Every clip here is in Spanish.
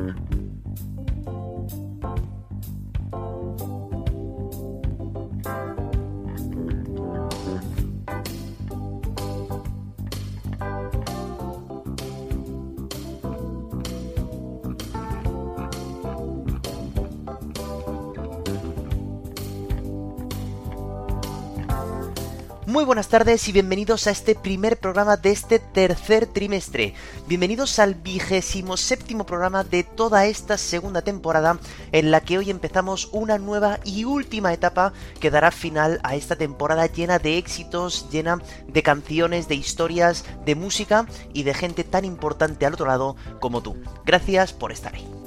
Mm-hmm. Muy buenas tardes y bienvenidos a este primer programa de este tercer trimestre. Bienvenidos al vigésimo séptimo programa de toda esta segunda temporada en la que hoy empezamos una nueva y última etapa que dará final a esta temporada llena de éxitos, llena de canciones, de historias, de música y de gente tan importante al otro lado como tú. Gracias por estar ahí.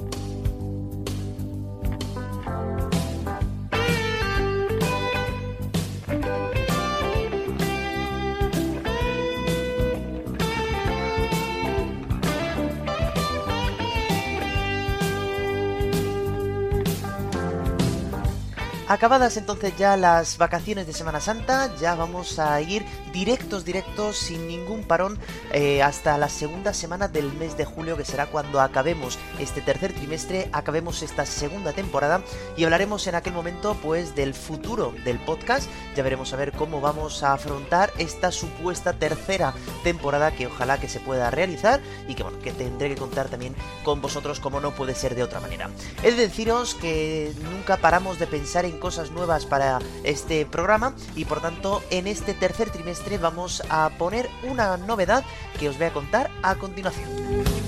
Acabadas entonces ya las vacaciones de Semana Santa, ya vamos a ir directos, directos, sin ningún parón, eh, hasta la segunda semana del mes de julio, que será cuando acabemos este tercer trimestre, acabemos esta segunda temporada y hablaremos en aquel momento pues del futuro del podcast. Ya veremos a ver cómo vamos a afrontar esta supuesta tercera temporada que ojalá que se pueda realizar y que bueno, que tendré que contar también con vosotros como no puede ser de otra manera. He de deciros que nunca paramos de pensar en cosas nuevas para este programa y por tanto en este tercer trimestre vamos a poner una novedad que os voy a contar a continuación.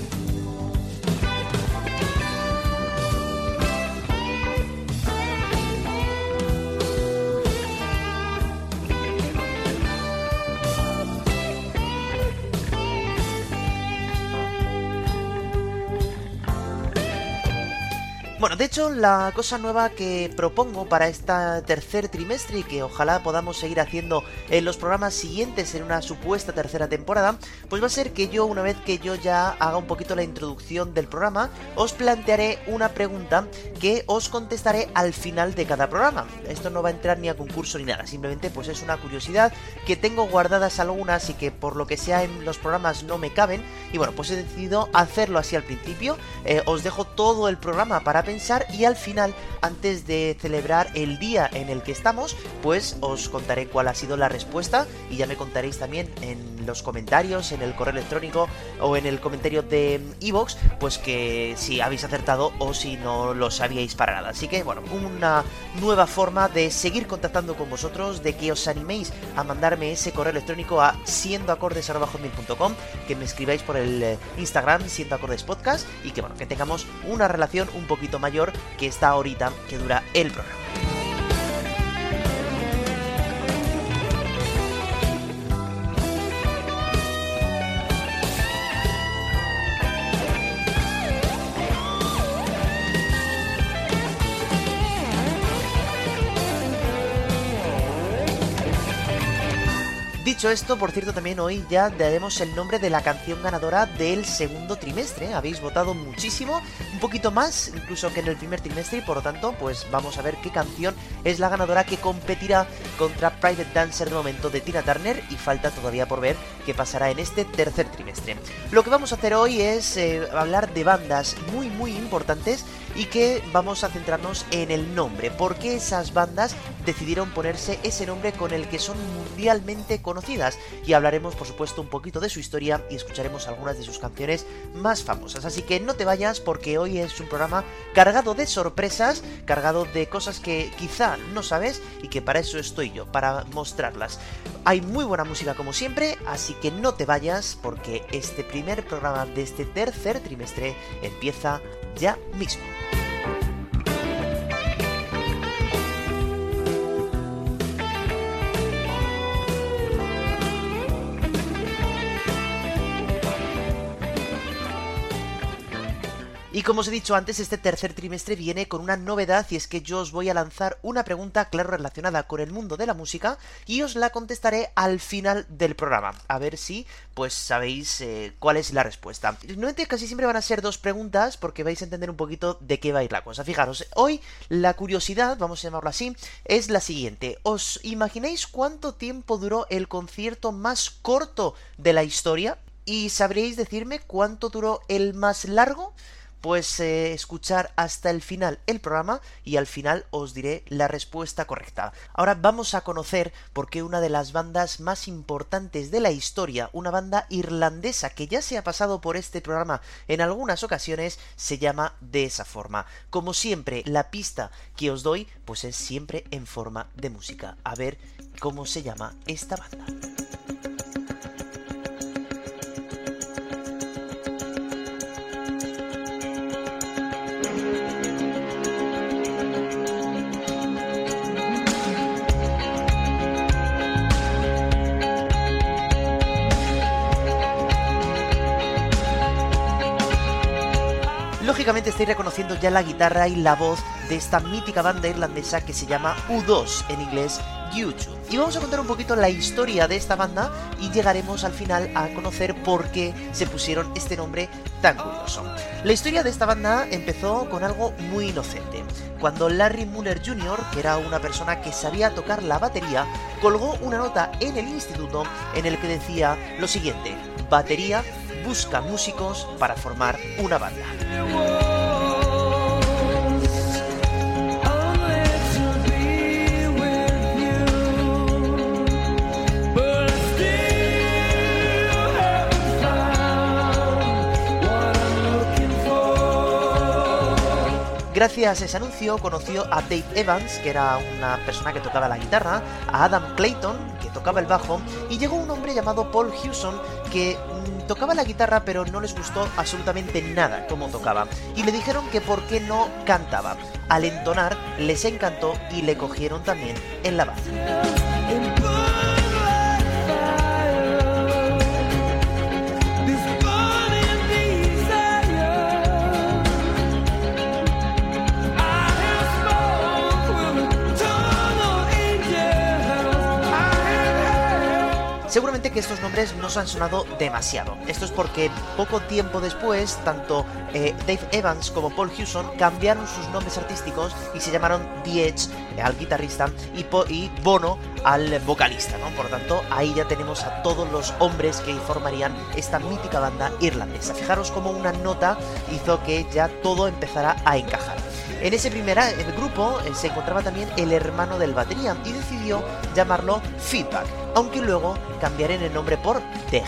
De hecho, la cosa nueva que propongo para este tercer trimestre y que ojalá podamos seguir haciendo en los programas siguientes en una supuesta tercera temporada, pues va a ser que yo, una vez que yo ya haga un poquito la introducción del programa, os plantearé una pregunta que os contestaré al final de cada programa. Esto no va a entrar ni a concurso ni nada, simplemente pues es una curiosidad que tengo guardadas algunas y que por lo que sea en los programas no me caben. Y bueno, pues he decidido hacerlo así al principio. Eh, os dejo todo el programa para pensar y al final, antes de celebrar el día en el que estamos, pues os contaré cuál ha sido la respuesta y ya me contaréis también en los comentarios, en el correo electrónico o en el comentario de Evox, pues que si habéis acertado o si no lo sabíais para nada. Así que bueno, una nueva forma de seguir contactando con vosotros, de que os animéis a mandarme ese correo electrónico a siendoacordes.com, que me escribáis por el eh, Instagram siendo acordes podcast y que bueno, que tengamos una relación un poquito mayor que esta horita que dura el programa. Dicho esto, por cierto, también hoy ya daremos el nombre de la canción ganadora del segundo trimestre. Habéis votado muchísimo, un poquito más incluso que en el primer trimestre y por lo tanto, pues vamos a ver qué canción es la ganadora que competirá contra Private Dancer de momento de Tina Turner y falta todavía por ver qué pasará en este tercer trimestre. Lo que vamos a hacer hoy es eh, hablar de bandas muy muy importantes y que vamos a centrarnos en el nombre. ¿Por qué esas bandas decidieron ponerse ese nombre con el que son mundialmente conocidas? Y hablaremos, por supuesto, un poquito de su historia y escucharemos algunas de sus canciones más famosas. Así que no te vayas porque hoy es un programa cargado de sorpresas, cargado de cosas que quizá no sabes y que para eso estoy yo, para mostrarlas. Hay muy buena música como siempre, así que no te vayas porque este primer programa de este tercer trimestre empieza ya mismo. Y como os he dicho antes, este tercer trimestre viene con una novedad y es que yo os voy a lanzar una pregunta, claro, relacionada con el mundo de la música y os la contestaré al final del programa. A ver si, pues, sabéis eh, cuál es la respuesta. Normalmente casi siempre van a ser dos preguntas porque vais a entender un poquito de qué va a ir la cosa. Fijaros, hoy la curiosidad, vamos a llamarlo así, es la siguiente. ¿Os imagináis cuánto tiempo duró el concierto más corto de la historia? ¿Y sabréis decirme cuánto duró el más largo? Pues eh, escuchar hasta el final el programa y al final os diré la respuesta correcta. Ahora vamos a conocer por qué una de las bandas más importantes de la historia, una banda irlandesa que ya se ha pasado por este programa en algunas ocasiones, se llama de esa forma. Como siempre, la pista que os doy pues es siempre en forma de música. A ver cómo se llama esta banda. Lógicamente estáis reconociendo ya la guitarra y la voz de esta mítica banda irlandesa que se llama U2, en inglés U2. Y vamos a contar un poquito la historia de esta banda y llegaremos al final a conocer por qué se pusieron este nombre tan curioso. La historia de esta banda empezó con algo muy inocente. Cuando Larry Muller Jr., que era una persona que sabía tocar la batería, colgó una nota en el instituto en el que decía lo siguiente, batería busca músicos para formar una banda. Gracias a ese anuncio conoció a Dave Evans, que era una persona que tocaba la guitarra, a Adam Clayton, que tocaba el bajo, y llegó un hombre llamado Paul Hewson, que tocaba la guitarra pero no les gustó absolutamente nada cómo tocaba, y le dijeron que por qué no cantaba. Al entonar les encantó y le cogieron también en la banda. Estos nombres no se han sonado demasiado. Esto es porque poco tiempo después, tanto eh, Dave Evans como Paul Hewson cambiaron sus nombres artísticos y se llamaron The al guitarrista y, y Bono al vocalista, ¿no? Por tanto, ahí ya tenemos a todos los hombres que formarían esta mítica banda irlandesa. Fijaros cómo una nota hizo que ya todo empezara a encajar. En ese primer grupo eh, se encontraba también el hermano del batería y decidió llamarlo Feedback, aunque luego cambiarían el nombre por The.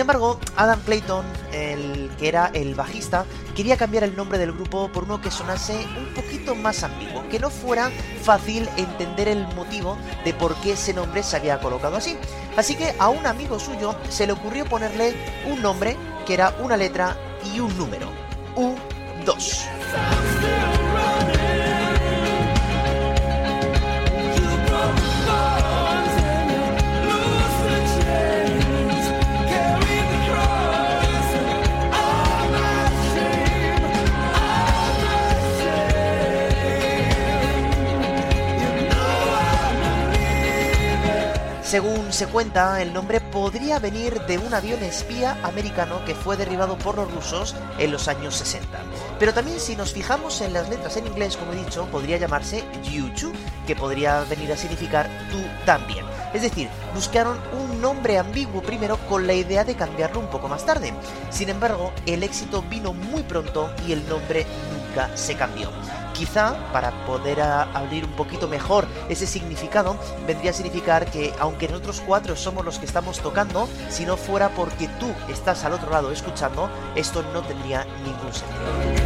Sin embargo, Adam Clayton, el que era el bajista, quería cambiar el nombre del grupo por uno que sonase un poquito más ambiguo, que no fuera fácil entender el motivo de por qué ese nombre se había colocado así. Así que a un amigo suyo se le ocurrió ponerle un nombre que era una letra y un número, U2. Según se cuenta, el nombre podría venir de un avión espía americano que fue derribado por los rusos en los años 60. Pero también si nos fijamos en las letras en inglés, como he dicho, podría llamarse Yuchu, que podría venir a significar tú también. Es decir, buscaron un nombre ambiguo primero con la idea de cambiarlo un poco más tarde. Sin embargo, el éxito vino muy pronto y el nombre nunca se cambió. Quizá para poder abrir un poquito mejor ese significado, vendría a significar que aunque nosotros cuatro somos los que estamos tocando, si no fuera porque tú estás al otro lado escuchando, esto no tendría ningún sentido.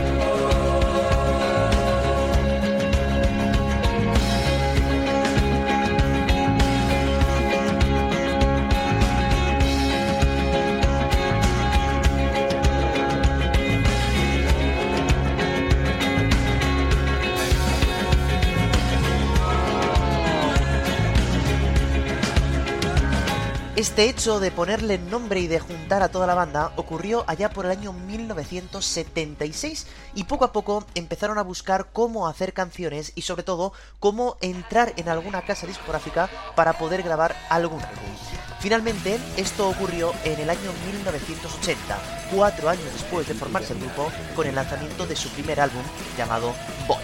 Este hecho de ponerle nombre y de juntar a toda la banda ocurrió allá por el año 1976 y poco a poco empezaron a buscar cómo hacer canciones y sobre todo cómo entrar en alguna casa discográfica para poder grabar algún álbum. Finalmente, esto ocurrió en el año 1980, cuatro años después de formarse el grupo, con el lanzamiento de su primer álbum llamado Boy.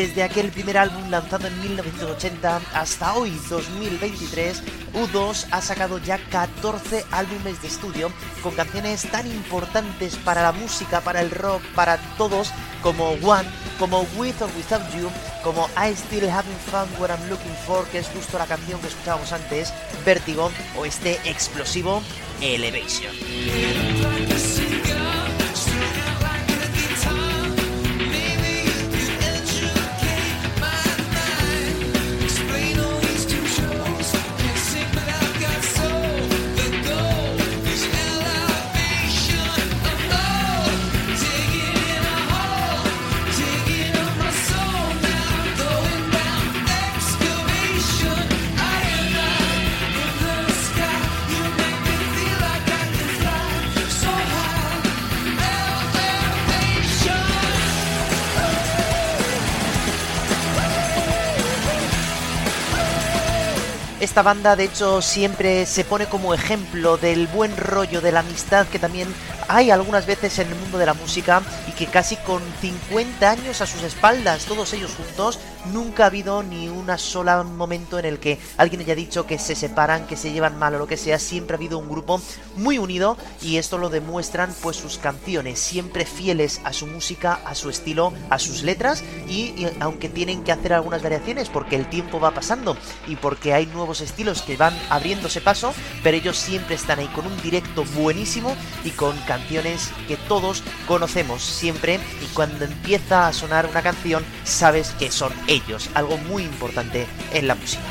Desde aquel primer álbum lanzado en 1980 hasta hoy, 2023, U2 ha sacado ya 14 álbumes de estudio con canciones tan importantes para la música, para el rock, para todos, como One, como With or Without You, como I Still Having Fun What I'm Looking For, que es justo la canción que escuchábamos antes, Vertigo, o este explosivo Elevation. Banda de hecho siempre se pone como ejemplo del buen rollo, de la amistad que también hay algunas veces en el mundo de la música y que casi con 50 años a sus espaldas, todos ellos juntos, nunca ha habido ni una sola momento en el que alguien haya dicho que se separan, que se llevan mal o lo que sea, siempre ha habido un grupo muy unido y esto lo demuestran pues sus canciones, siempre fieles a su música, a su estilo, a sus letras y, aunque tienen que hacer algunas variaciones porque el tiempo va pasando y porque hay nuevos estilos que van abriéndose paso, pero ellos siempre están ahí con un directo buenísimo y con canciones que todos conocemos siempre y cuando empieza a sonar una canción sabes que son ellos, algo muy importante en la música.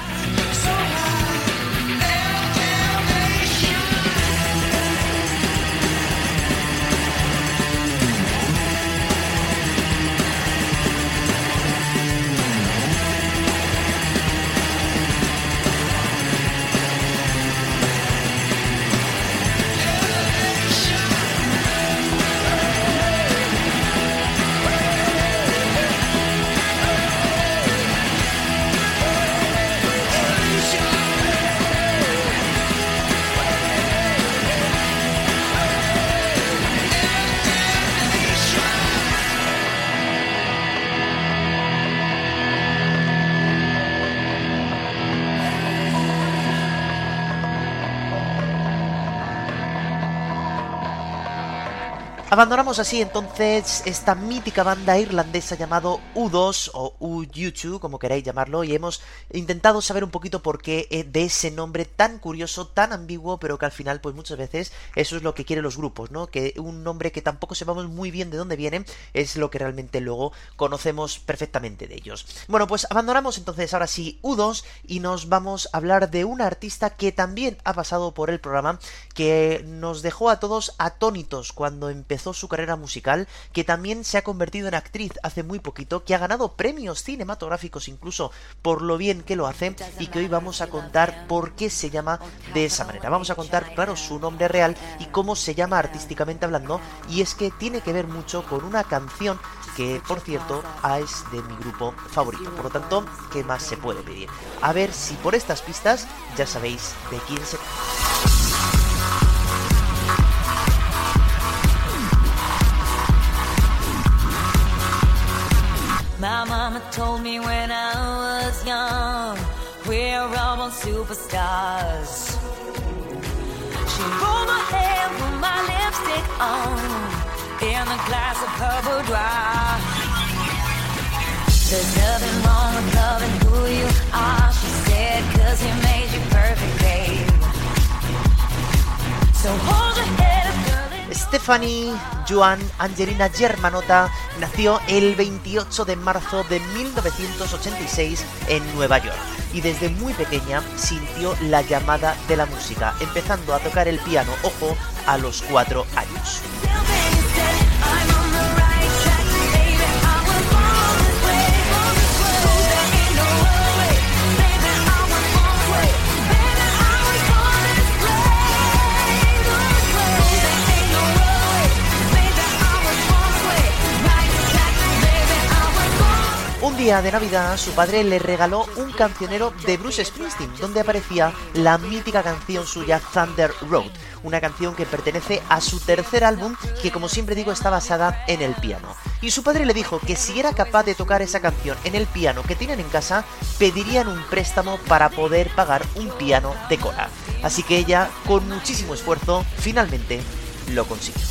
Abandonamos así entonces esta mítica banda irlandesa llamado U2 o U2, como queráis llamarlo, y hemos intentado saber un poquito por qué eh, de ese nombre tan curioso, tan ambiguo, pero que al final, pues muchas veces eso es lo que quieren los grupos, ¿no? Que un nombre que tampoco sepamos muy bien de dónde viene es lo que realmente luego conocemos perfectamente de ellos. Bueno, pues abandonamos entonces ahora sí U2 y nos vamos a hablar de una artista que también ha pasado por el programa, que nos dejó a todos atónitos cuando empezó su carrera musical, que también se ha convertido en actriz hace muy poquito, que ha ganado premios cinematográficos incluso por lo bien que lo hace y que hoy vamos a contar por qué se llama de esa manera. Vamos a contar, claro, su nombre real y cómo se llama artísticamente hablando y es que tiene que ver mucho con una canción que por cierto es de mi grupo favorito. Por lo tanto, ¿qué más se puede pedir? A ver si por estas pistas ya sabéis de quién se superstars. She rolled my hair, put my lipstick on, in a glass of purple dry. There's nothing wrong with loving who you are, she said, cause he made you perfect, babe. So hold your head. Stephanie Joan Angelina Germanota nació el 28 de marzo de 1986 en Nueva York. y desde muy pequeña sintió la llamada de la música, empezando a tocar el piano, ojo, a los cuatro años. Día de Navidad, su padre le regaló un cancionero de Bruce Springsteen, donde aparecía la mítica canción suya Thunder Road, una canción que pertenece a su tercer álbum, que como siempre digo está basada en el piano. Y su padre le dijo que si era capaz de tocar esa canción en el piano que tienen en casa, pedirían un préstamo para poder pagar un piano de cola. Así que ella, con muchísimo esfuerzo, finalmente lo consiguió.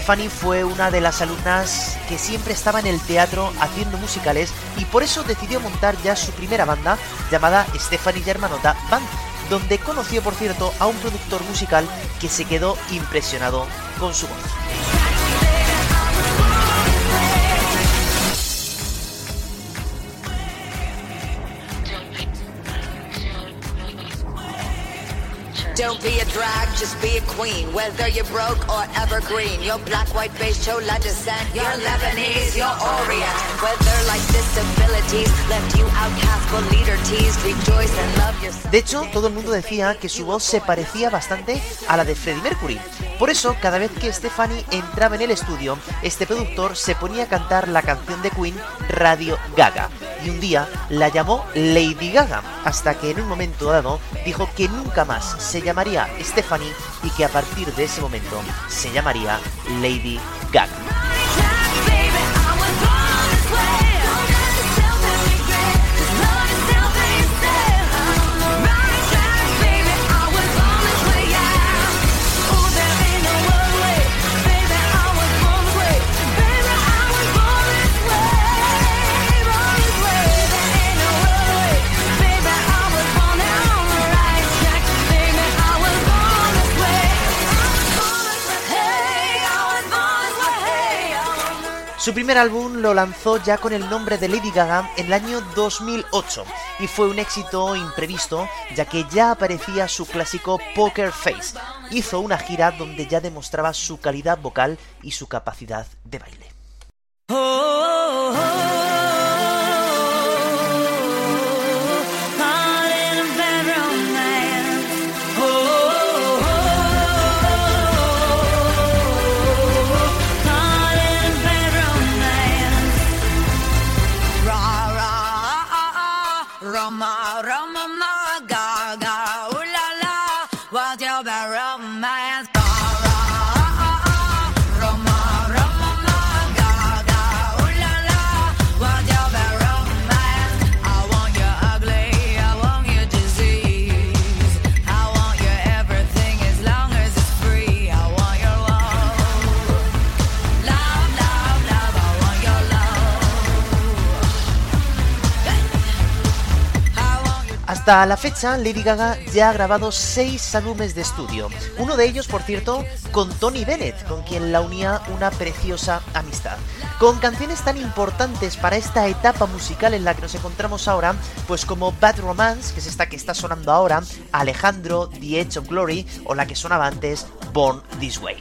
Stephanie fue una de las alumnas que siempre estaba en el teatro haciendo musicales y por eso decidió montar ya su primera banda llamada Stephanie Germanota Band, donde conoció por cierto a un productor musical que se quedó impresionado con su voz. Be a drag, just be a queen. Whether you're broke or evergreen, your black, white, beige, chola descent, you're Lebanese, you're Orient. Whether like disabilities left you outcast but leader teased, rejoice and love yourself. De hecho, todo el mundo decía que su voz se parecía bastante a la de Freddie Mercury. Por eso, cada vez que Stephanie entraba en el estudio, este productor se ponía a cantar la canción de Queen Radio Gaga. Y un día la llamó Lady Gaga, hasta que en un momento dado dijo que nunca más se llamaría Stephanie y que a partir de ese momento se llamaría Lady Gaga. Su primer álbum lo lanzó ya con el nombre de Lady Gaga en el año 2008 y fue un éxito imprevisto ya que ya aparecía su clásico Poker Face. Hizo una gira donde ya demostraba su calidad vocal y su capacidad de baile. Oh, oh, oh, Hasta la fecha, Lady Gaga ya ha grabado seis álbumes de estudio. Uno de ellos, por cierto, con Tony Bennett, con quien la unía una preciosa amistad. Con canciones tan importantes para esta etapa musical en la que nos encontramos ahora, pues como Bad Romance, que es esta que está sonando ahora, Alejandro, The Edge of Glory, o la que sonaba antes, Born This Way.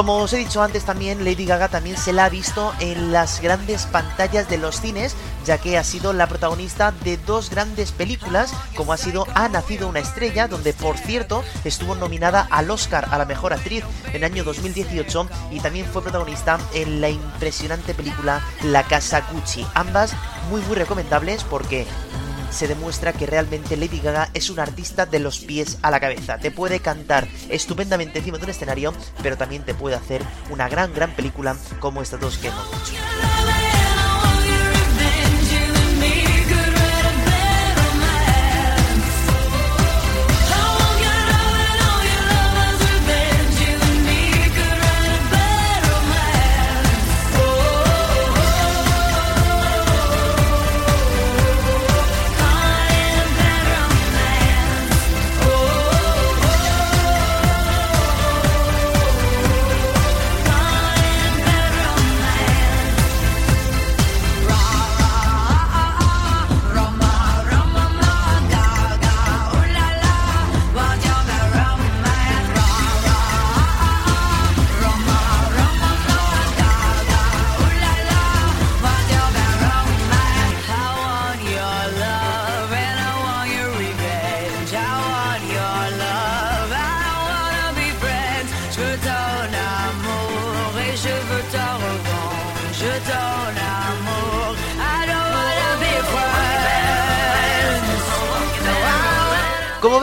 Como os he dicho antes también, Lady Gaga también se la ha visto en las grandes pantallas de los cines, ya que ha sido la protagonista de dos grandes películas, como ha sido Ha nacido una estrella, donde por cierto estuvo nominada al Oscar a la mejor actriz en el año 2018 y también fue protagonista en la impresionante película La Casa Gucci. Ambas muy muy recomendables porque se demuestra que realmente Lady Gaga es una artista de los pies a la cabeza. Te puede cantar estupendamente encima de un escenario, pero también te puede hacer una gran, gran película como estas dos que hemos.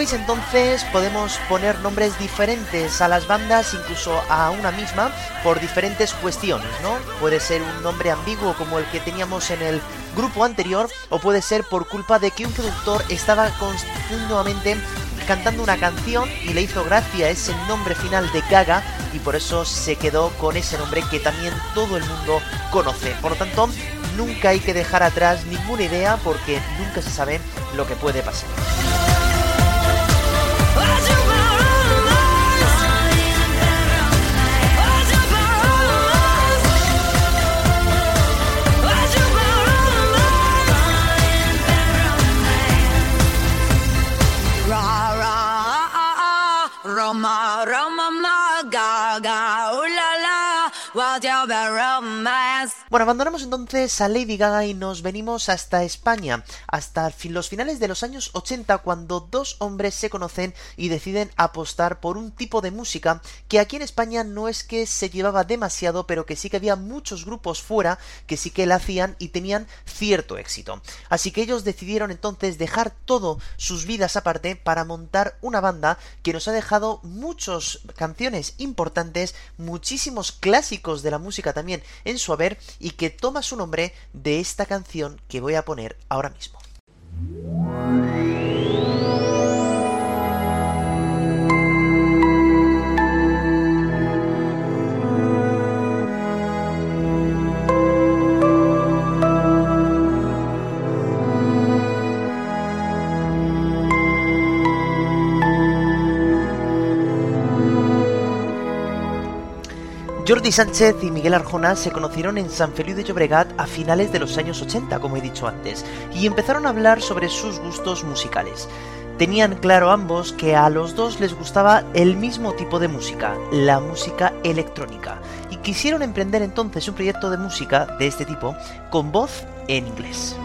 Veis entonces podemos poner nombres diferentes a las bandas, incluso a una misma, por diferentes cuestiones, ¿no? Puede ser un nombre ambiguo como el que teníamos en el grupo anterior, o puede ser por culpa de que un productor estaba continuamente cantando una canción y le hizo gracia ese nombre final de Gaga y por eso se quedó con ese nombre que también todo el mundo conoce. Por lo tanto, nunca hay que dejar atrás ninguna idea porque nunca se sabe lo que puede pasar. Bueno, abandonamos entonces a Lady Gaga y nos venimos hasta España, hasta los finales de los años 80, cuando dos hombres se conocen y deciden apostar por un tipo de música que aquí en España no es que se llevaba demasiado, pero que sí que había muchos grupos fuera que sí que la hacían y tenían cierto éxito. Así que ellos decidieron entonces dejar todo sus vidas aparte para montar una banda que nos ha dejado muchas canciones importantes, muchísimos clásicos de la música también en su haber que toma su nombre de esta canción que voy a poner ahora mismo. Jordi Sánchez y Miguel Arjona se conocieron en San Feliu de Llobregat a finales de los años 80, como he dicho antes, y empezaron a hablar sobre sus gustos musicales. Tenían claro ambos que a los dos les gustaba el mismo tipo de música, la música electrónica, y quisieron emprender entonces un proyecto de música de este tipo con voz en inglés.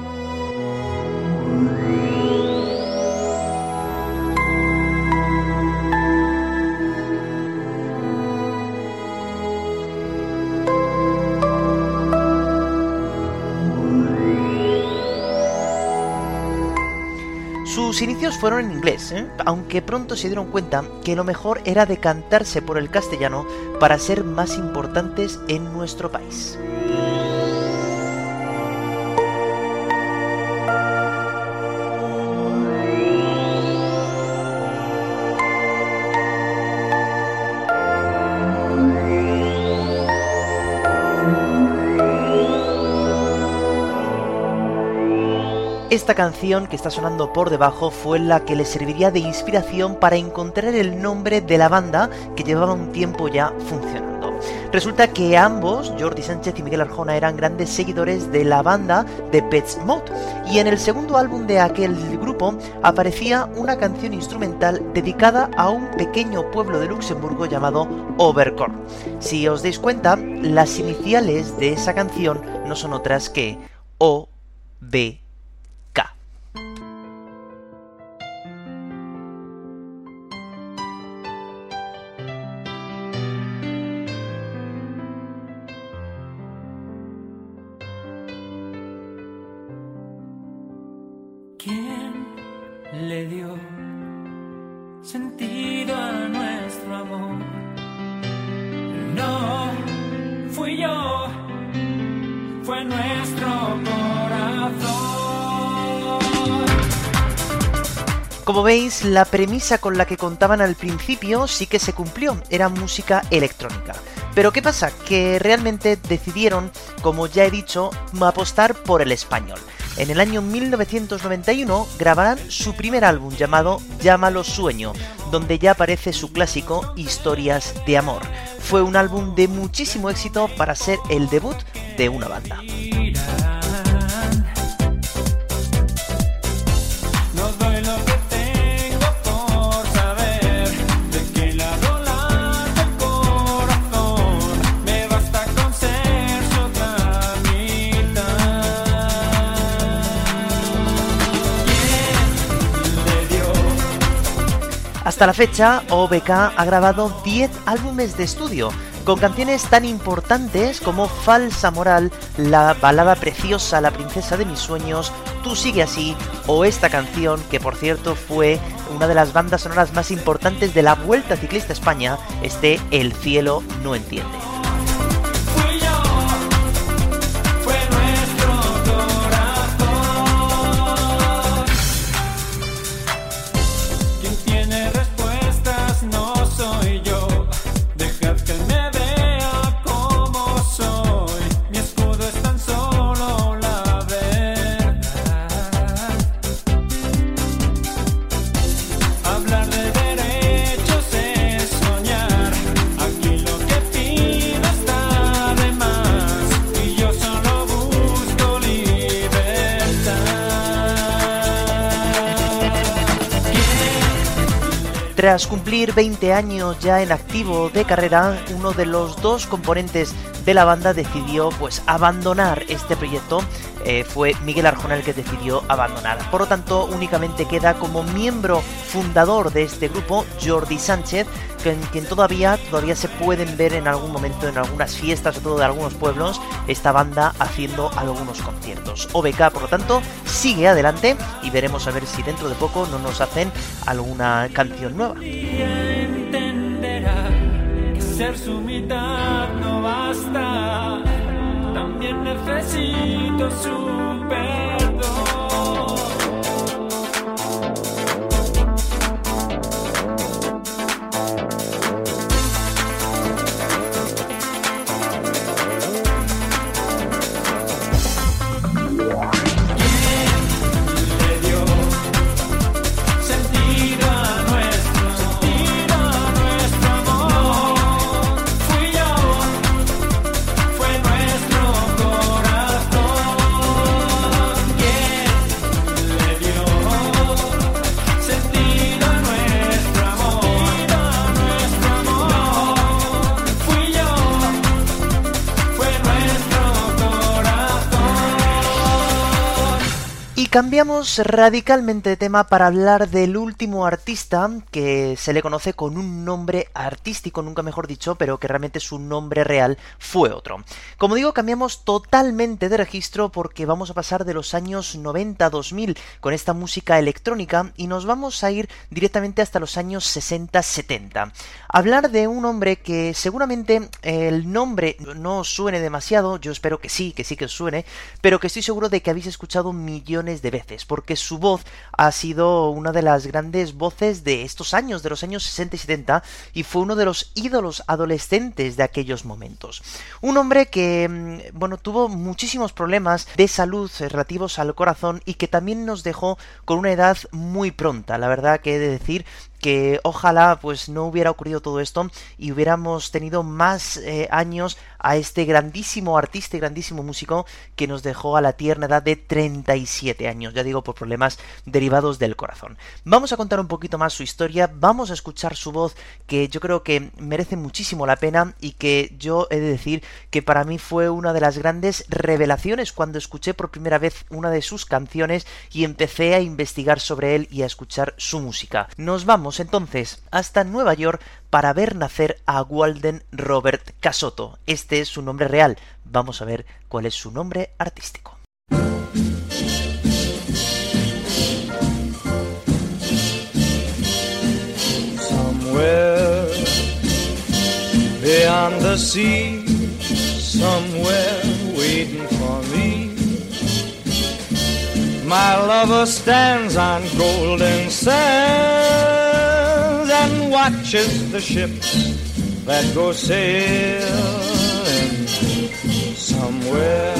Sus inicios fueron en inglés, ¿eh? aunque pronto se dieron cuenta que lo mejor era decantarse por el castellano para ser más importantes en nuestro país. Esta canción que está sonando por debajo fue la que le serviría de inspiración para encontrar el nombre de la banda que llevaba un tiempo ya funcionando. Resulta que ambos, Jordi Sánchez y Miguel Arjona, eran grandes seguidores de la banda de Pets Mode, y en el segundo álbum de aquel grupo aparecía una canción instrumental dedicada a un pequeño pueblo de Luxemburgo llamado Overkorn. Si os dais cuenta, las iniciales de esa canción no son otras que O, B, La premisa con la que contaban al principio sí que se cumplió, era música electrónica. Pero ¿qué pasa? Que realmente decidieron, como ya he dicho, apostar por el español. En el año 1991 grabarán su primer álbum llamado Llámalo Sueño, donde ya aparece su clásico Historias de Amor. Fue un álbum de muchísimo éxito para ser el debut de una banda. Hasta la fecha, OBK ha grabado 10 álbumes de estudio, con canciones tan importantes como Falsa Moral, la balada preciosa La princesa de mis sueños, Tú sigue así, o esta canción, que por cierto fue una de las bandas sonoras más importantes de la Vuelta Ciclista España, este El cielo no entiende. Tras cumplir 20 años ya en activo de carrera, uno de los dos componentes de la banda decidió pues abandonar este proyecto. Eh, fue Miguel Arjona el que decidió abandonar. Por lo tanto, únicamente queda como miembro fundador de este grupo Jordi Sánchez, en quien todavía, todavía se pueden ver en algún momento en algunas fiestas, sobre todo de algunos pueblos, esta banda haciendo algunos conciertos. OBK, por lo tanto, sigue adelante y veremos a ver si dentro de poco no nos hacen alguna canción nueva. También necesito su cambiamos radicalmente de tema para hablar del último artista que se le conoce con un nombre artístico, nunca mejor dicho, pero que realmente su nombre real fue otro. Como digo, cambiamos totalmente de registro porque vamos a pasar de los años 90-2000 con esta música electrónica y nos vamos a ir directamente hasta los años 60-70. Hablar de un hombre que seguramente el nombre no suene demasiado, yo espero que sí, que sí que os suene, pero que estoy seguro de que habéis escuchado millones de veces, porque su voz ha sido una de las grandes voces de estos años, de los años 60 y 70, y fue uno de los ídolos adolescentes de aquellos momentos. Un hombre que, mm, bueno, tuvo muchísimos problemas de salud relativos al corazón y que también nos dejó con una edad muy pronta. La verdad que he de decir que ojalá pues no hubiera ocurrido todo esto y hubiéramos tenido más eh, años a este grandísimo artista y grandísimo músico que nos dejó a la tierna edad de 37 años, ya digo por problemas derivados del corazón. Vamos a contar un poquito más su historia, vamos a escuchar su voz que yo creo que merece muchísimo la pena y que yo he de decir que para mí fue una de las grandes revelaciones cuando escuché por primera vez una de sus canciones y empecé a investigar sobre él y a escuchar su música. Nos vamos entonces hasta Nueva York para ver nacer a Walden Robert Casotto. Este es su nombre real. Vamos a ver cuál es su nombre artístico. Somewhere beyond the sea, somewhere waiting for me. My lover stands on golden sand. Watches the ships that go sailing somewhere.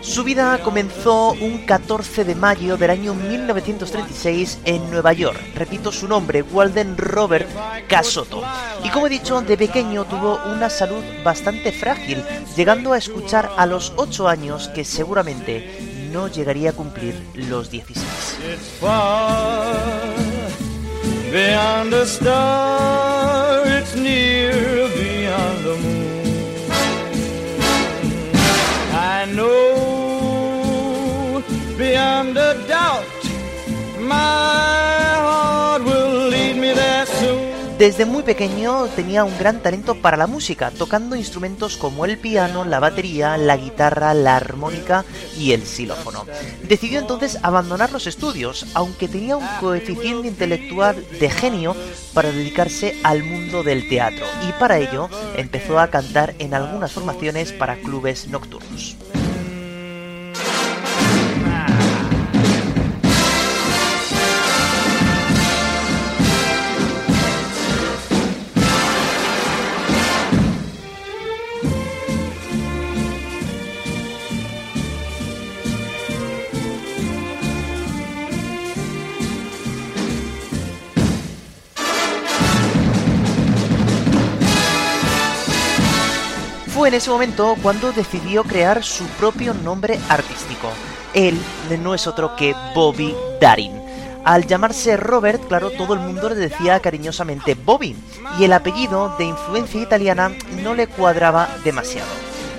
Su vida comenzó un 14 de mayo del año 1936 en Nueva York. Repito su nombre, Walden Robert Casotto. Y como he dicho, de pequeño tuvo una salud bastante frágil, llegando a escuchar a los 8 años que seguramente no llegaría a cumplir los 16. Beyond a star, it's near beyond the moon. Desde muy pequeño tenía un gran talento para la música, tocando instrumentos como el piano, la batería, la guitarra, la armónica y el xilófono. Decidió entonces abandonar los estudios, aunque tenía un coeficiente intelectual de genio para dedicarse al mundo del teatro, y para ello empezó a cantar en algunas formaciones para clubes nocturnos. En ese momento cuando decidió crear su propio nombre artístico. Él no es otro que Bobby Darin. Al llamarse Robert, claro, todo el mundo le decía cariñosamente Bobby, y el apellido de influencia italiana no le cuadraba demasiado.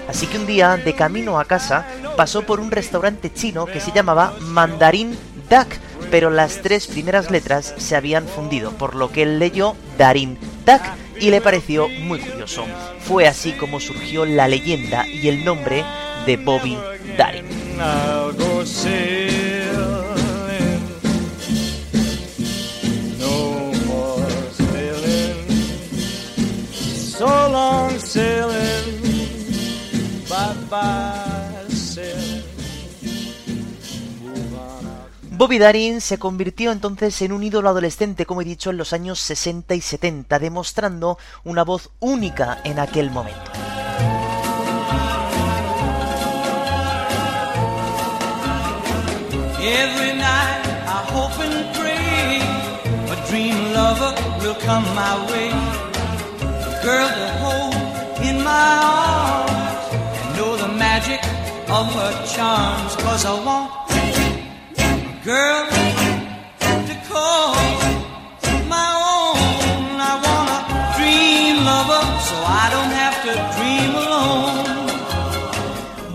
Así que un día, de camino a casa, pasó por un restaurante chino que se llamaba Mandarin Duck, pero las tres primeras letras se habían fundido, por lo que él leyó Darin Duck y le pareció muy curioso. Fue así como surgió la leyenda y el nombre de Bobby Darin. Bobby Darin se convirtió entonces en un ídolo adolescente, como he dicho, en los años 60 y 70, demostrando una voz única en aquel momento. Every night I hope and pray a dream lover will come my way. So I don't have to.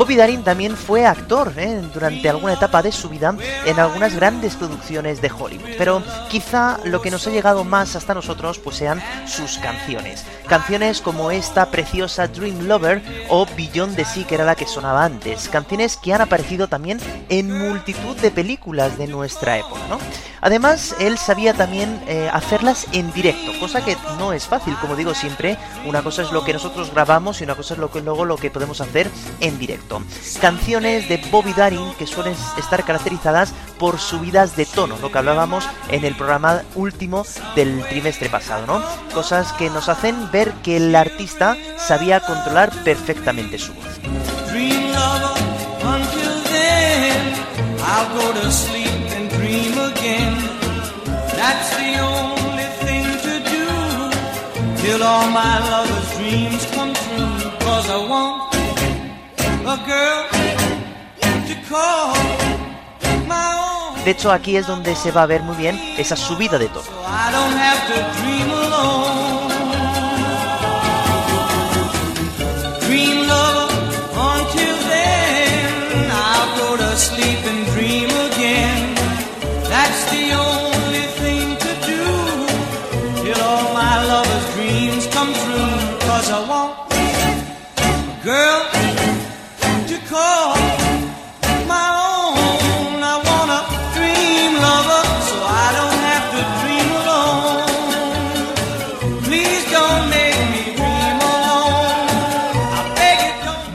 Bobby Darin también fue actor ¿eh? durante alguna etapa de su vida en algunas grandes producciones de Hollywood, pero quizá lo que nos ha llegado más hasta nosotros pues sean sus canciones. Canciones como esta preciosa Dream Lover o Beyond the Sea que era la que sonaba antes, canciones que han aparecido también en multitud de películas de nuestra época, ¿no? Además, él sabía también eh, hacerlas en directo, cosa que no es fácil, como digo siempre, una cosa es lo que nosotros grabamos y una cosa es lo que luego lo que podemos hacer en directo. Canciones de Bobby Darin que suelen estar caracterizadas por subidas de tono, lo que hablábamos en el programa último del trimestre pasado, ¿no? Cosas que nos hacen ver que el artista sabía controlar perfectamente su voz. Till all my lover's dreams come true. Cause I want De hecho, aquí es donde se va a ver muy bien esa subida de tono.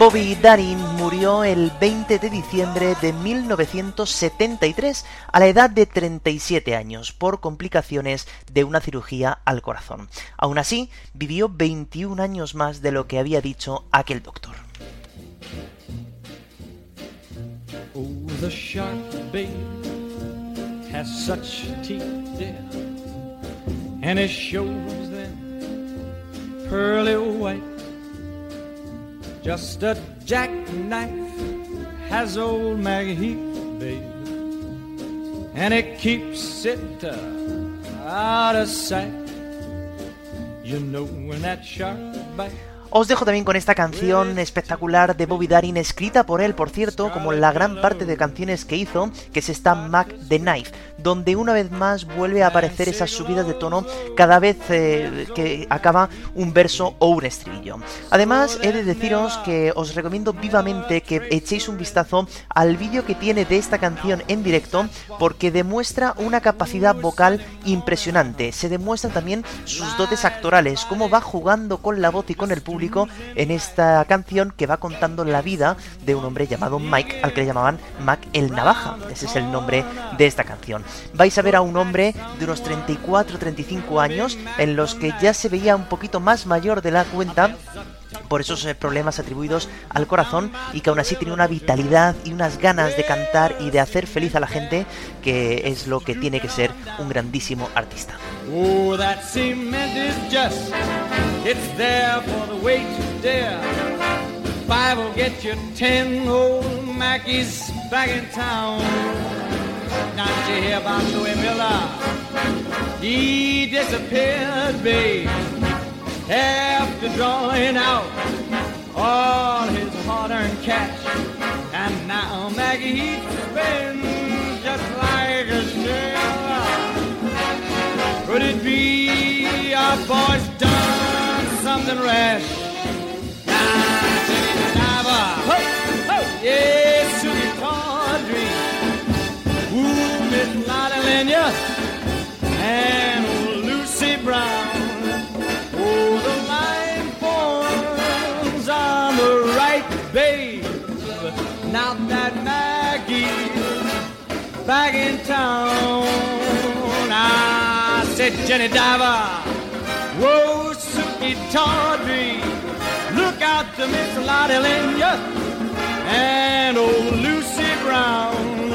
Bobby Darin murió el 20 de diciembre de 1973 a la edad de 37 años por complicaciones de una cirugía al corazón. Aún así, vivió 21 años más de lo que había dicho aquel doctor. Oh, Just a jackknife has old Maggie Heath, babe, and it keeps it uh, out of sight. You know when that shark bites. Os dejo también con esta canción espectacular de Bobby Darin, escrita por él, por cierto, como la gran parte de canciones que hizo, que es esta Mac the Knife, donde una vez más vuelve a aparecer esas subidas de tono cada vez eh, que acaba un verso o un estribillo. Además, he de deciros que os recomiendo vivamente que echéis un vistazo al vídeo que tiene de esta canción en directo, porque demuestra una capacidad vocal impresionante. Se demuestran también sus dotes actorales, cómo va jugando con la voz y con el público en esta canción que va contando la vida de un hombre llamado Mike, al que le llamaban Mac el Navaja. Ese es el nombre de esta canción. Vais a ver a un hombre de unos 34-35 años, en los que ya se veía un poquito más mayor de la cuenta por esos eh, problemas atribuidos al corazón y que aún así tiene una vitalidad y unas ganas de cantar y de hacer feliz a la gente que es lo que tiene que ser un grandísimo artista. Oh, that cement is just, it's there for the weight to dare. Five will get you ten old Mackies back in town. Now did you hear about Louis Miller? He disappeared, babe, after drawing out all his hard-earned cash. And now Maggie be our boy's done something rash? Now, Jenny Diver, ho, ho, yes, Susie Tawdry, ooh, Miss Lottie Lenya, and old Lucy Brown. Oh, the line forms on the right, babe. Now that Maggie's back in town. I said, Jenny Diver, look out to Miss and Lucy Brown.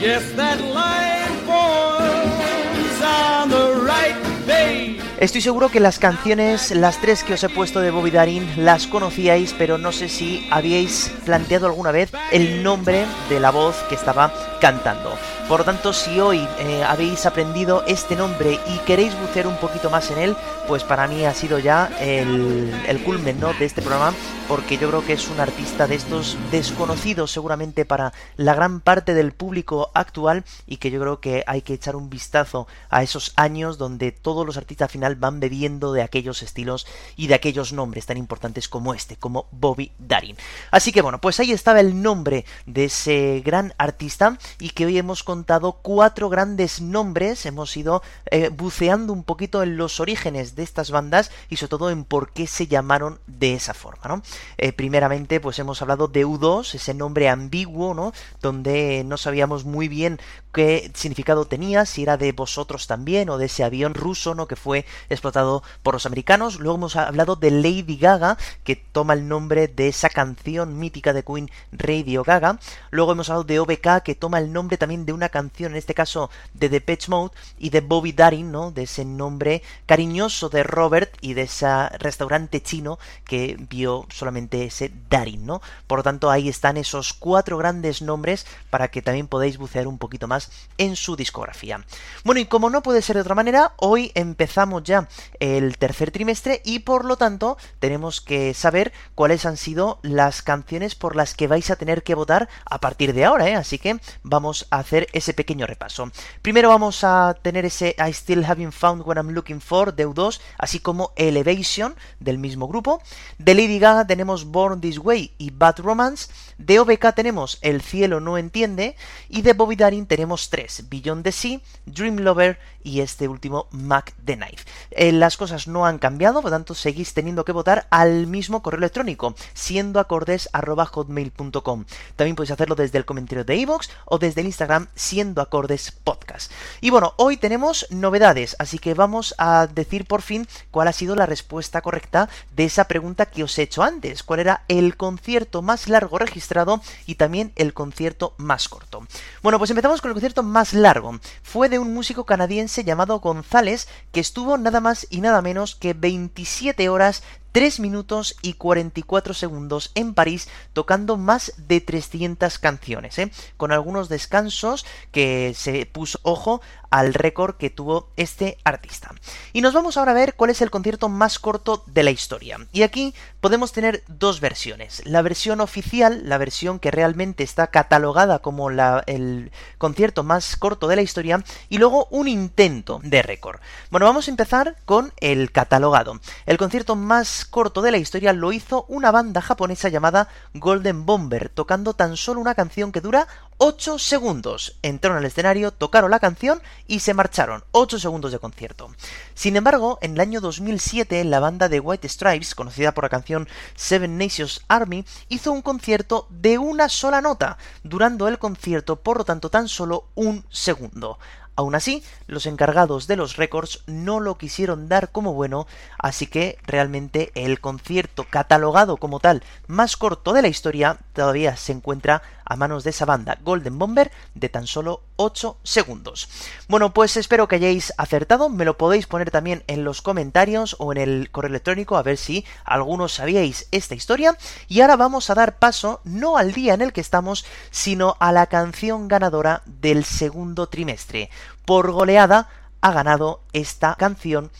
Yes, that line forms on the right, babe. Estoy seguro que las canciones, las tres que os he puesto de Bobby Darin, las conocíais, pero no sé si habíais planteado alguna vez el nombre de la voz que estaba cantando. Por lo tanto, si hoy eh, habéis aprendido este nombre y queréis bucear un poquito más en él, pues para mí ha sido ya el, culmen ¿no? de este programa, porque yo creo que es un artista de estos desconocidos seguramente para la gran parte del público actual y que yo creo que hay que echar un vistazo a esos años donde todos los artistas al final van bebiendo de aquellos estilos y de aquellos nombres tan importantes como este, como Bobby Darin. Así que bueno, pues ahí estaba el nombre de ese gran artista y que hoy hemos contado cuatro grandes nombres, hemos ido eh, buceando un poquito en los orígenes de estas bandas y sobre todo en por qué se llamaron de esa forma, ¿no? Eh, primeramente, pues hemos hablado de U2, ese nombre ambiguo, ¿no? Donde no sabíamos muy bien qué significado tenía, si era de vosotros también o de ese avión ruso, ¿no? Que fue explotado por los americanos. Luego hemos hablado de Lady Gaga, que toma el nombre de esa canción mítica de Queen, Radio Gaga. Luego hemos hablado de OBK, que toma el nombre también de una canción, en este caso de Pitch Mode, y de Bobby Darin, ¿no? De ese nombre cariñoso de Robert y de ese restaurante chino que vio solamente ese Darin, ¿no? Por lo tanto, ahí están esos cuatro grandes nombres para que también podáis bucear un poquito más en su discografía. Bueno, y como no puede ser de otra manera, hoy empezamos ya el tercer trimestre y por lo tanto tenemos que saber cuáles han sido las canciones por las que vais a tener que votar a partir de ahora, ¿eh? Así que vamos a hacer ese pequeño repaso. Primero vamos a tener ese I Still Haven't Found What I'm Looking For de U2, así como Elevation del mismo grupo. De Lady Gaga tenemos Born This Way y Bad Romance. De OBK tenemos El Cielo No Entiende. Y de Bobby Darin tenemos tres, Beyond the Sea, Dream Lover y este último Mac the Knife. Eh, las cosas no han cambiado, por tanto seguís teniendo que votar al mismo correo electrónico, siendo acordes hotmail.com. También podéis hacerlo desde el comentario de iVoox o desde el Instagram siendo acordes podcast. Y bueno, hoy tenemos novedades, así que vamos a decir por fin cuál ha sido la respuesta correcta de esa pregunta que os he hecho antes. ¿Cuál era el concierto más largo registrado y también el concierto más corto? Bueno, pues empezamos con el concierto más largo. Fue de un músico canadiense llamado González que estuvo nada más y nada menos que 27 horas 3 minutos y 44 segundos en París tocando más de 300 canciones, ¿eh? con algunos descansos que se puso ojo al récord que tuvo este artista. Y nos vamos ahora a ver cuál es el concierto más corto de la historia. Y aquí podemos tener dos versiones. La versión oficial, la versión que realmente está catalogada como el concierto más corto de la historia, y luego un intento de récord. Bueno, vamos a empezar con el catalogado. El concierto más corto de la historia lo hizo una banda japonesa llamada Golden Bomber, tocando tan solo una canción que dura 8 segundos. Entraron al escenario, tocaron la canción y se marcharon. 8 segundos de concierto. Sin embargo, en el año 2007, la banda de White Stripes, conocida por la canción Seven Nations Army, hizo un concierto de una sola nota, durando el concierto, por lo tanto, tan solo un segundo. Aún así, los encargados de los récords no lo quisieron dar como bueno, así que realmente el concierto catalogado como tal más corto de la historia todavía se encuentra a manos de esa banda Golden Bomber de tan solo 8 segundos. Bueno, pues espero que hayáis acertado, me lo podéis poner también en los comentarios o en el correo electrónico a ver si algunos sabíais esta historia. Y ahora vamos a dar paso no al día en el que estamos, sino a la canción ganadora del segundo trimestre. Por goleada ha ganado esta canción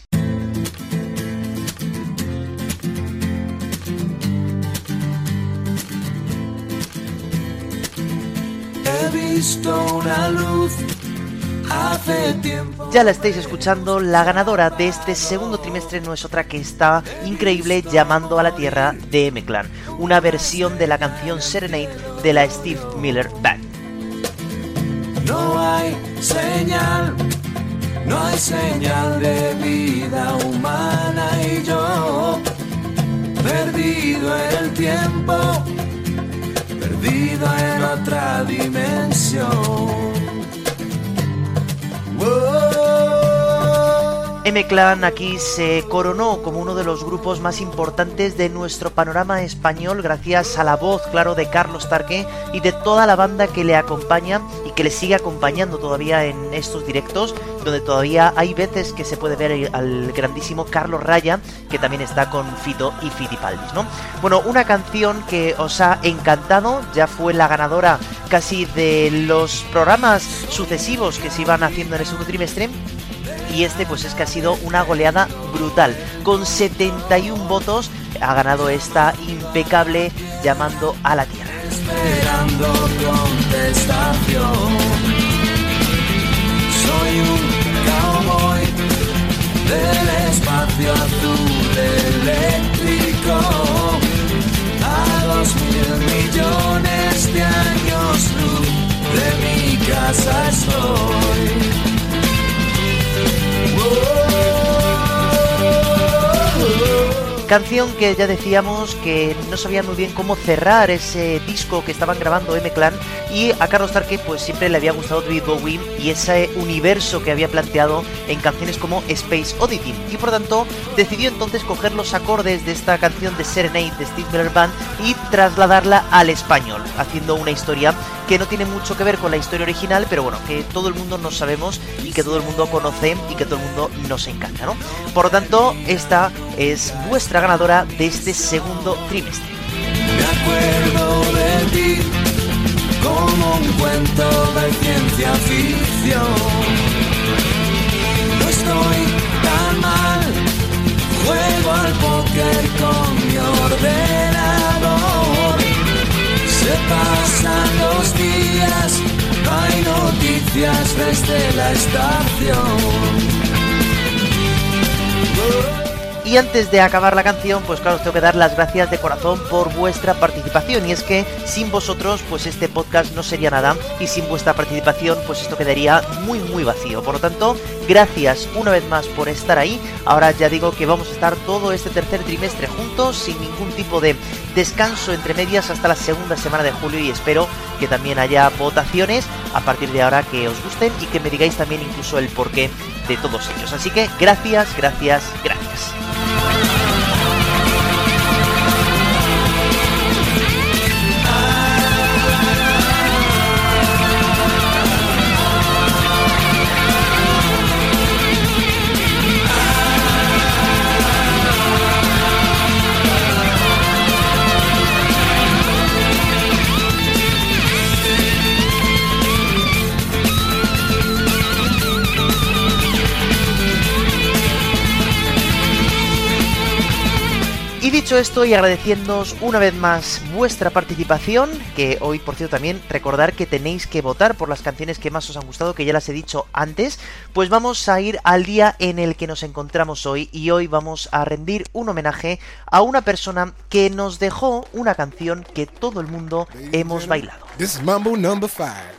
visto una luz hace tiempo. Ya la estáis escuchando, la ganadora de este segundo trimestre no es otra que esta increíble Llamando a la Tierra de M-Clan, una versión de la canción Serenade de la Steve Miller Band. No hay señal, no hay señal de vida humana y yo, perdido en el tiempo, perdido en otra dimensión. Whoa. M-Clan aquí se coronó como uno de los grupos más importantes de nuestro panorama español gracias a la voz, claro, de Carlos Tarque y de toda la banda que le acompaña y que le sigue acompañando todavía en estos directos, donde todavía hay veces que se puede ver al grandísimo Carlos Raya, que también está con Fito y Fitipaldis, ¿no? Bueno, una canción que os ha encantado, ya fue la ganadora casi de los programas sucesivos que se iban haciendo en el segundo trimestre y este pues es que ha sido una goleada brutal. Con 71 votos ha ganado esta impecable llamando a la tierra. esperando. Canción que ya decíamos que no sabía muy bien cómo cerrar ese disco que estaban grabando M-Clan y a Carlos Tarque pues siempre le había gustado David Bowie y ese universo que había planteado en canciones como Space Oddity. Y por tanto decidió entonces coger los acordes de esta canción de Serenade de Steve Miller Band y trasladarla al español, haciendo una historia que no tiene mucho que ver con la historia original, pero bueno, que todo el mundo nos sabemos y que todo el mundo conoce y que todo el mundo nos encanta, ¿no? Por lo tanto, esta es vuestra ganadora de este segundo trimestre. Me acuerdo de ti como un cuento de ciencia ficción. No estoy tan mal, juego al póker con mi ordenador. Se pasan los días, hay noticias desde la estación. Y antes de acabar la canción, pues claro, os tengo que dar las gracias de corazón por vuestra participación. Y es que sin vosotros, pues este podcast no sería nada. Y sin vuestra participación, pues esto quedaría muy, muy vacío. Por lo tanto, gracias una vez más por estar ahí. Ahora ya digo que vamos a estar todo este tercer trimestre juntos, sin ningún tipo de descanso entre medias hasta la segunda semana de julio. Y espero que también haya votaciones a partir de ahora que os gusten y que me digáis también incluso el porqué de todos ellos. Así que gracias, gracias, gracias. Y dicho esto y agradeciéndoos una vez más vuestra participación, que hoy por cierto también recordar que tenéis que votar por las canciones que más os han gustado, que ya las he dicho antes, pues vamos a ir al día en el que nos encontramos hoy y hoy vamos a rendir un homenaje a una persona que nos dejó una canción que todo el mundo hemos bailado. This is Mambo number five.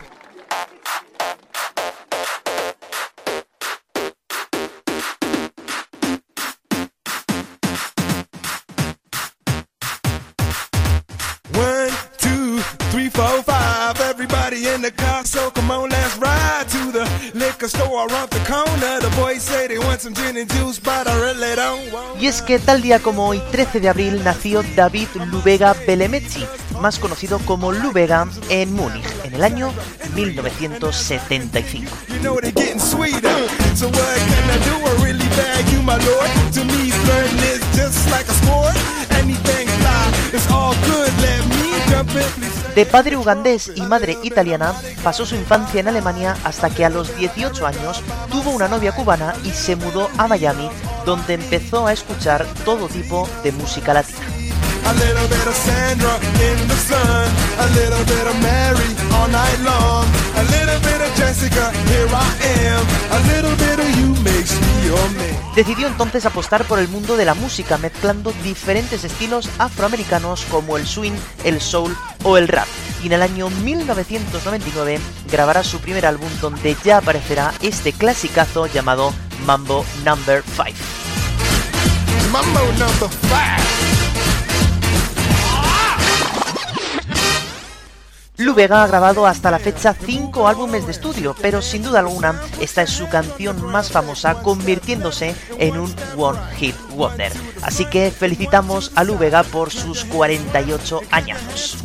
The car, so come on, let's ride to the liquor store around the corner. The boys say they want some gin and juice, but I really don't want. Y es que tal día como hoy, 13 de abril, nació David Lubega Belemezzi, más conocido como Lubega, en Múnich, en el año 1975. You know they're getting sweeter. So what can I do? I really bag you, my lord. To me, flirting is just like a sport. Anything fly, it's all good. Let me jump in, please. De padre ugandés y madre italiana, pasó su infancia en Alemania hasta que a los 18 años tuvo una novia cubana y se mudó a Miami, donde empezó a escuchar todo tipo de música latina. A little bit of Sandra in the sun. A little bit of Mary all night long. A little bit of Jessica, here I am. A little bit of you makes me your man. Decidió entonces apostar por el mundo de la música, mezclando diferentes estilos afroamericanos como el swing, el soul o el rap. Y en el año 1999 grabará su primer álbum donde ya aparecerá este clasicazo llamado Mambo Number 5. Mambo number five. Lubega ha grabado hasta la fecha 5 álbumes de estudio, pero sin duda alguna esta es su canción más famosa, convirtiéndose en un One Hit Wonder. Así que felicitamos a Lubega por sus 48 añazos.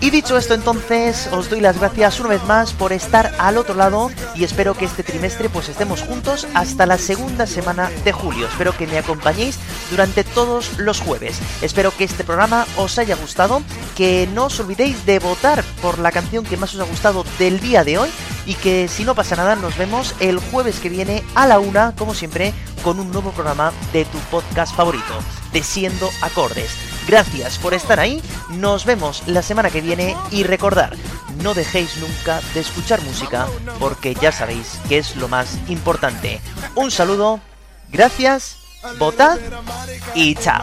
Y dicho esto entonces, os doy las gracias una vez más por estar al otro lado y espero que este trimestre pues estemos juntos hasta la segunda semana de julio. Espero que me acompañéis durante todos los jueves. Espero que este programa os haya gustado, que no os olvidéis de votar por la canción que más os ha gustado del día de hoy y que si no pasa nada nos vemos el jueves que viene a la una, como siempre, con un nuevo programa de tu podcast favorito, de Siendo Acordes. Gracias por estar ahí, nos vemos la semana que viene y recordar, no dejéis nunca de escuchar música porque ya sabéis que es lo más importante. Un saludo, gracias votad y chao.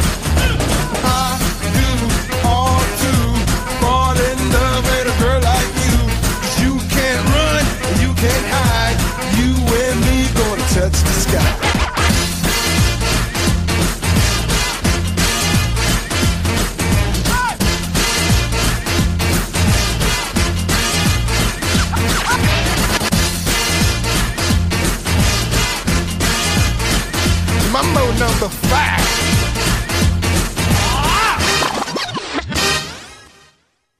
Number five.